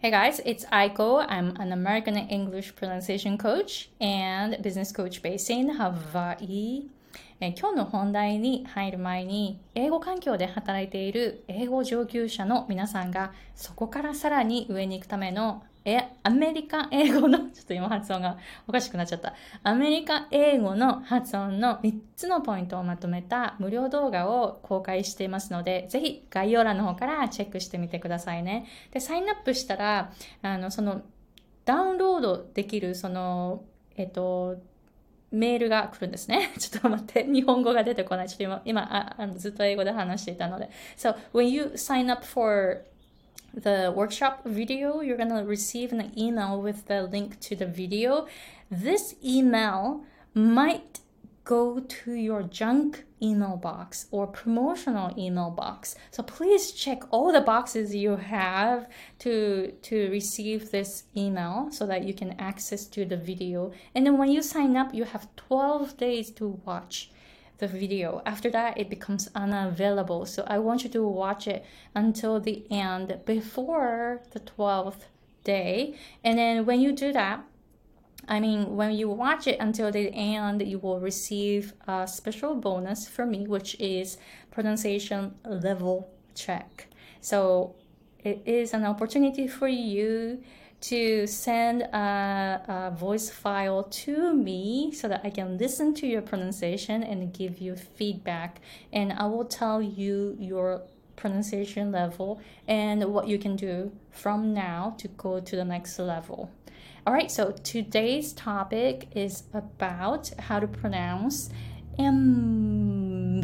Hey guys, it's Aiko. I'm an American English pronunciation coach and business coach based in Hawaii. え今日の本題に入る前に、英語環境で働いている英語上級者の皆さんが、そこからさらに上に行くためのえ、アメリカ英語の、ちょっと今発音がおかしくなっちゃった。アメリカ英語の発音の3つのポイントをまとめた無料動画を公開していますので、ぜひ概要欄の方からチェックしてみてくださいね。で、サインアップしたら、あの、その、ダウンロードできる、その、えっと、メールが来るんですね。ちょっと待って。日本語が出てこない。ちょっと今、今ああのずっと英語で話していたので。So, when you sign up for the workshop video, you're going to receive an email with the link to the video. This email might go to your junk email box or promotional email box. So please check all the boxes you have to to receive this email so that you can access to the video. And then when you sign up, you have 12 days to watch the video. After that, it becomes unavailable. So I want you to watch it until the end before the 12th day. And then when you do that, I mean, when you watch it until the end, you will receive a special bonus for me, which is pronunciation level check. So it is an opportunity for you to send a, a, voice file to me so that I can listen to your pronunciation and give you feedback. And I will tell you your pronunciation level and what you can do from now to go to the next level. All right, so today's topic is about how to pronounce M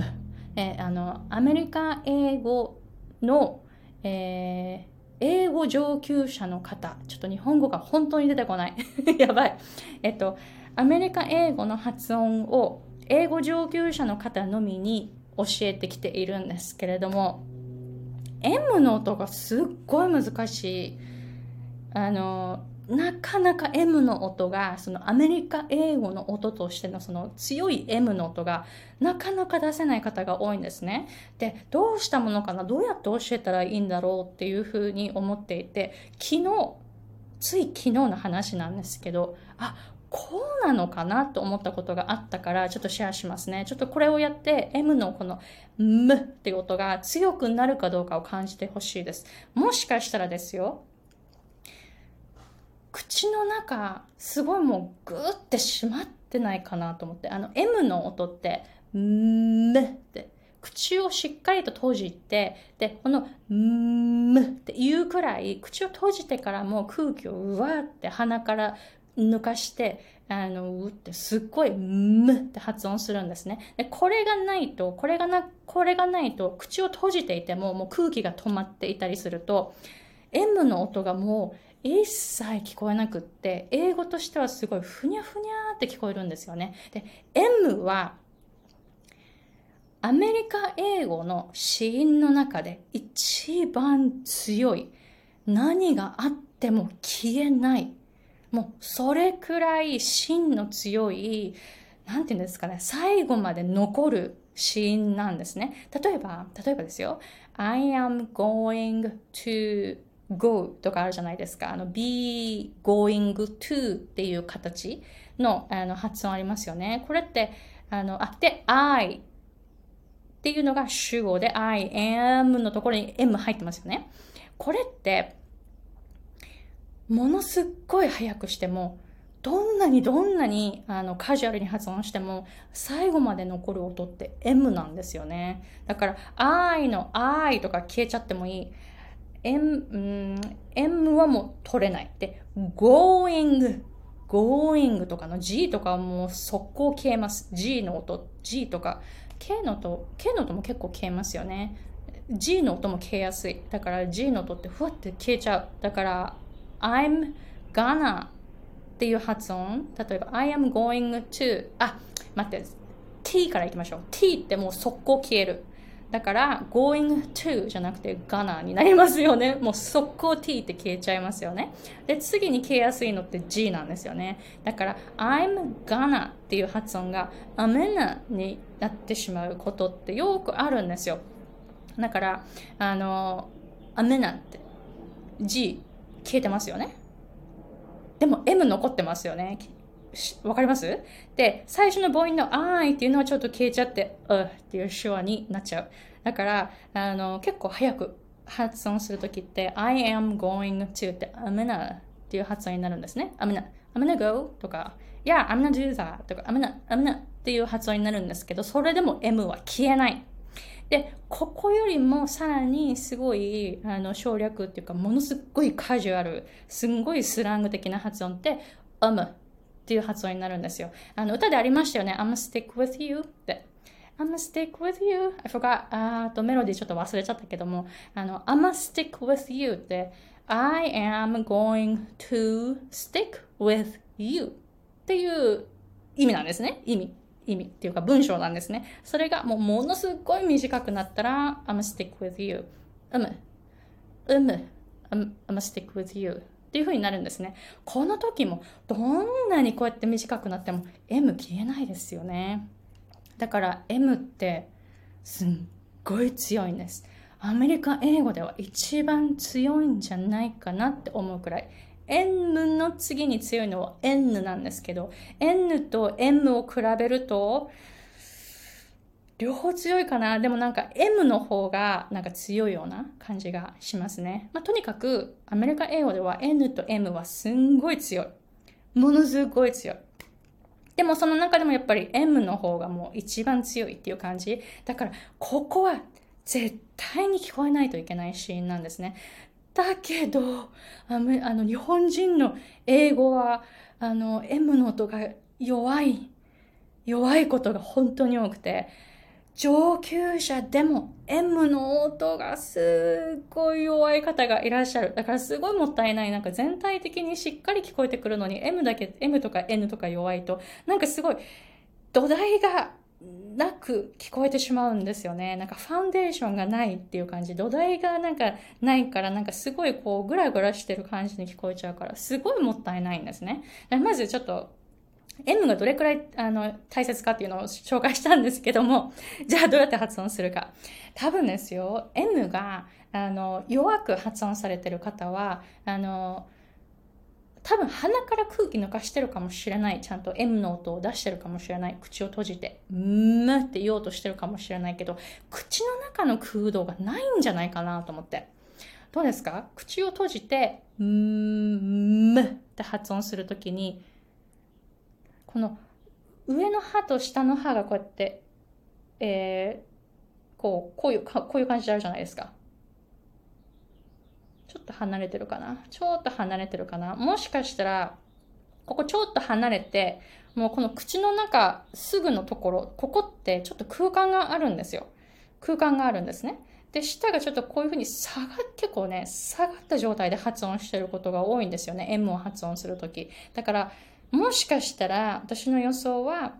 えあのアメリカ英語の、えー 英語上級者の方、ちょっと日本語が本当に出てこない。やばい。えっと、アメリカ英語の発音を英語上級者の方のみに教えてきているんですけれども、M の音がすっごい難しい。あの、なかなか M の音がそのアメリカ英語の音としてのその強い M の音がなかなか出せない方が多いんですね。で、どうしたものかな？どうやって教えたらいいんだろうっていうふうに思っていて、昨日、つい昨日の話なんですけど、あ、こうなのかなと思ったことがあったからちょっとシェアしますね。ちょっとこれをやって M のこの M っていう音が強くなるかどうかを感じてほしいです。もしかしたらですよ、口の中すごいもうグーって閉まってないかなと思って。あの M の音って「ん」って。口をしっかりと閉じてでこの「ん」っていうくらい口を閉じてからもう空気をうわって鼻から抜かしてあのうってすっごい「む」って発音するんですね。でこれがないとこれがなこれがないと口を閉じていてももう空気が止まっていたりすると M の音がもう一切聞こえなくって、英語としてはすごいふにゃふにゃって聞こえるんですよね。で、M は、アメリカ英語の子音の中で一番強い。何があっても消えない。もうそれくらい芯の強い、なんて言うんですかね、最後まで残る子音なんですね。例えば、例えばですよ。I am going to go とかあるじゃないですか。あの be going to っていう形のあの発音ありますよね。これって、あの、あ、で、I っていうのが主語で I am のところに M 入ってますよね。これって、ものすっごい早くしても、どんなにどんなにあのカジュアルに発音しても最後まで残る音って M なんですよね。だから I の I とか消えちゃってもいい。M、うん、M はもう取れない。で、going, going とかの G とかはもう速攻消えます。G の音、G とか、K の音、K の音も結構消えますよね。G の音も消えやすい。だから G の音ってふわって消えちゃう。だから、I'm gonna っていう発音。例えば、I am going to あ、待って、T からいきましょう。T ってもう速攻消える。だから going to じゃなくて gonna になりますよね。もう速攻 t って消えちゃいますよね。で、次に消えやすいのって g なんですよね。だから I'm gonna っていう発音が amena になってしまうことってよくあるんですよ。だから、あの、amena って g 消えてますよね。でも M 残ってますよね。わかります？で、最初の母音の I っていうのはちょっと消えちゃって、うっていう手話になっちゃう。だから、あの、結構早く発音するときって、I am going to って、I'm gonna っていう発音になるんですね。I'm gonna, I'm gonna go とか、Yeah, I'm gonna do that とか、I'm gonna, I'm gonna っていう発音になるんですけど、それでも M は消えない。で、ここよりもさらにすごいあの省略っていうか、ものすごいカジュアル、すんごいスラング的な発音って、um っていう発音になるんですよ。あの歌でありましたよね。I'm stick with you って。I'm a stick with you. I forgot. あとメロディーちょっと忘れちゃったけども、あの、I'm a stick with you って、I am going to stick with you っていう意味なんですね。意味。意味っていうか文章なんですね。それがもうものすごい短くなったら I'm a stick with you. うむ。うむ。I'm, I'm a stick with you. っていう風になるんですね。この時もどんなにこうやって短くなっても M 消えないですよね。だから M ってすっごい強いんです。アメリカ英語では一番強いんじゃないかなって思うくらい。N の次に強いのは N なんですけど、N と M を比べると、両方強いかなでもなんか M の方がなんか強いような感じがしますね。まあ、とにかくアメリカ英語では N と M はすんごい強い。ものすごい強い。でもその中でもやっぱり M の方がもう一番強いっていう感じ。だからここは絶対に聞こえないといけないシーンなんですね。だけど、あの日本人の英語はあの M の音が弱い、弱いことが本当に多くて、上級者でも M の音がすっごい弱い方がいらっしゃる。だからすごいもったいない。なんか全体的にしっかり聞こえてくるのに M だけ、M とか N とか弱いと、なんかすごい土台がなく聞こえてしまうんですよね。なんかファンデーションがないっていう感じ。土台がなんかないから、なんかすごいこうグラグラしてる感じに聞こえちゃうから、すごいもったいないんですね。まずちょっと M がどれくらいあの大切かっていうのを紹介したんですけども、じゃあどうやって発音するか。多分ですよ、M があの弱く発音されてる方は、あの多分鼻から空気抜かしてるかもしれない。ちゃんと M の音を出してるかもしれない。口を閉じて、んーって言おうとしてるかもしれないけど、口の中の空洞がないんじゃないかなと思って。どうですか？口を閉じて、んーって発音するときに、この上の歯と下の歯がこうやって、えー、こう、こういう、こういう感じであるじゃないですか。ちょっと離れてるかな？ちょっと離れてるかな？もしかしたら、ここちょっと離れて、もうこの口の中すぐのところ、ここってちょっと空間があるんですよ。空間があるんですね。で、舌がちょっとこういうふうに下が、結構ね、下がった状態で発音してることが多いんですよね。M を発音するとき。だから、もしかしたら私の予想は、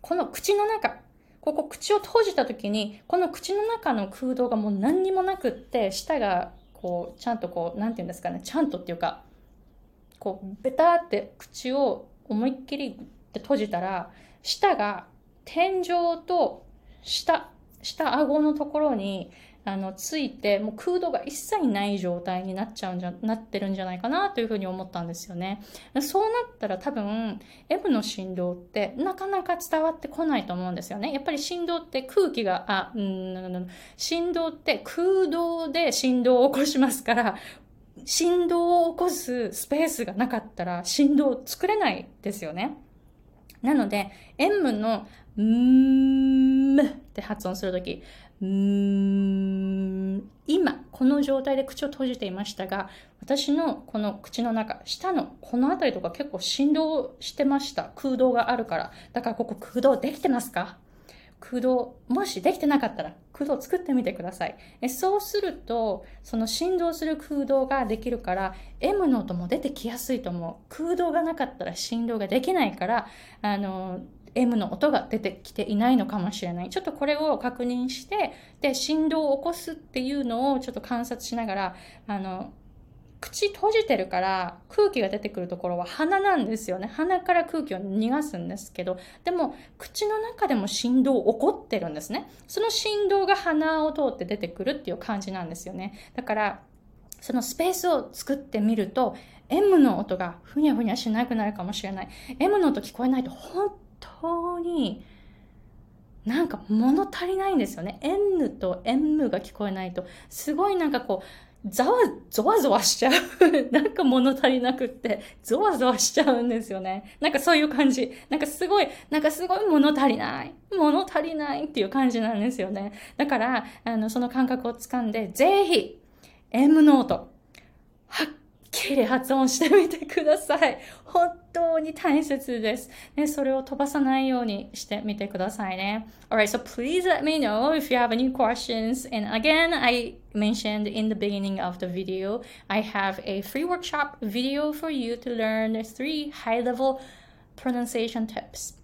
この口の中、ここ口を閉じた時に、この口の中の空洞がもう何にもなくって、舌がこう、ちゃんとこう、なんて言うんですかね、ちゃんとっていうか、こう、ベターって口を思いっきりって閉じたら、舌が天井と下、下顎のところにあの、ついて、もう空洞が一切ない状態になっちゃうんじゃ、なってるんじゃないかなというふうに思ったんですよね。そうなったら多分、M の振動ってなかなか伝わってこないと思うんですよね。やっぱり振動って空気が、あ、うん、振動って空洞で振動を起こしますから、振動を起こすスペースがなかったら振動を作れないですよね。なので、M の、んーって発音するとき、うーん。今この状態で口を閉じていましたが私のこの口の中下のこの辺りとか結構振動してました。空洞があるから。だからここ空洞できてますか？空洞もしできてなかったら空洞作ってみてください。えそうするとその振動する空洞ができるから M の音も出てきやすいと思う。空洞がなかったら振動ができないからあの M の音が出てきていないのかもしれない。ちょっとこれを確認して、で、振動を起こすっていうのをちょっと観察しながら、あの、口閉じてるから空気が出てくるところは鼻なんですよね。鼻から空気を逃がすんですけど、でも口の中でも振動起こってるんですね。その振動が鼻を通って出てくるっていう感じなんですよね。だから、そのスペースを作ってみると M の音がふにゃふにゃしなくなるかもしれない。M の音聞こえないと本になんか物足りないんですよね。N と M が聞こえないと、すごいなんかこう、ざわ、ゾワゾワしちゃう。なんか物足りなくって、ゾワゾワしちゃうんですよね。なんかそういう感じ。なんかすごい、なんかすごい物足りない。物足りないっていう感じなんですよね。だから、あの、その感覚をつかんで、ぜひ、M ノート、はっきり発音してみてください。本当に大切です。ね、それを飛ばさないようにしてみてくださいね。Alright, so please let me know if you have any questions. And again, I mentioned in the beginning of the video, I have a free workshop video for you to learn three high level pronunciation tips.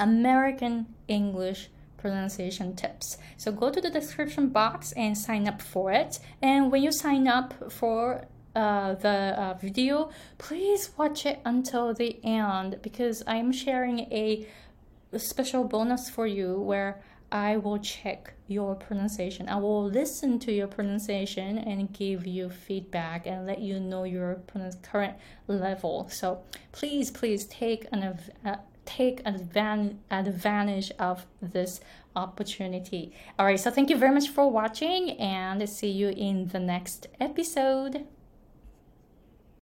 American English pronunciation tips. So go to the description box and sign up for it. And when you sign up for uh, the uh, video, please watch it until the end because I'm sharing a, special bonus for you where I will check your pronunciation. I will listen to your pronunciation and give you feedback and let you know your current level. So please, please take an uh, take advan- advantage of this opportunity. All right, so thank you very much for watching and see you in the next episode.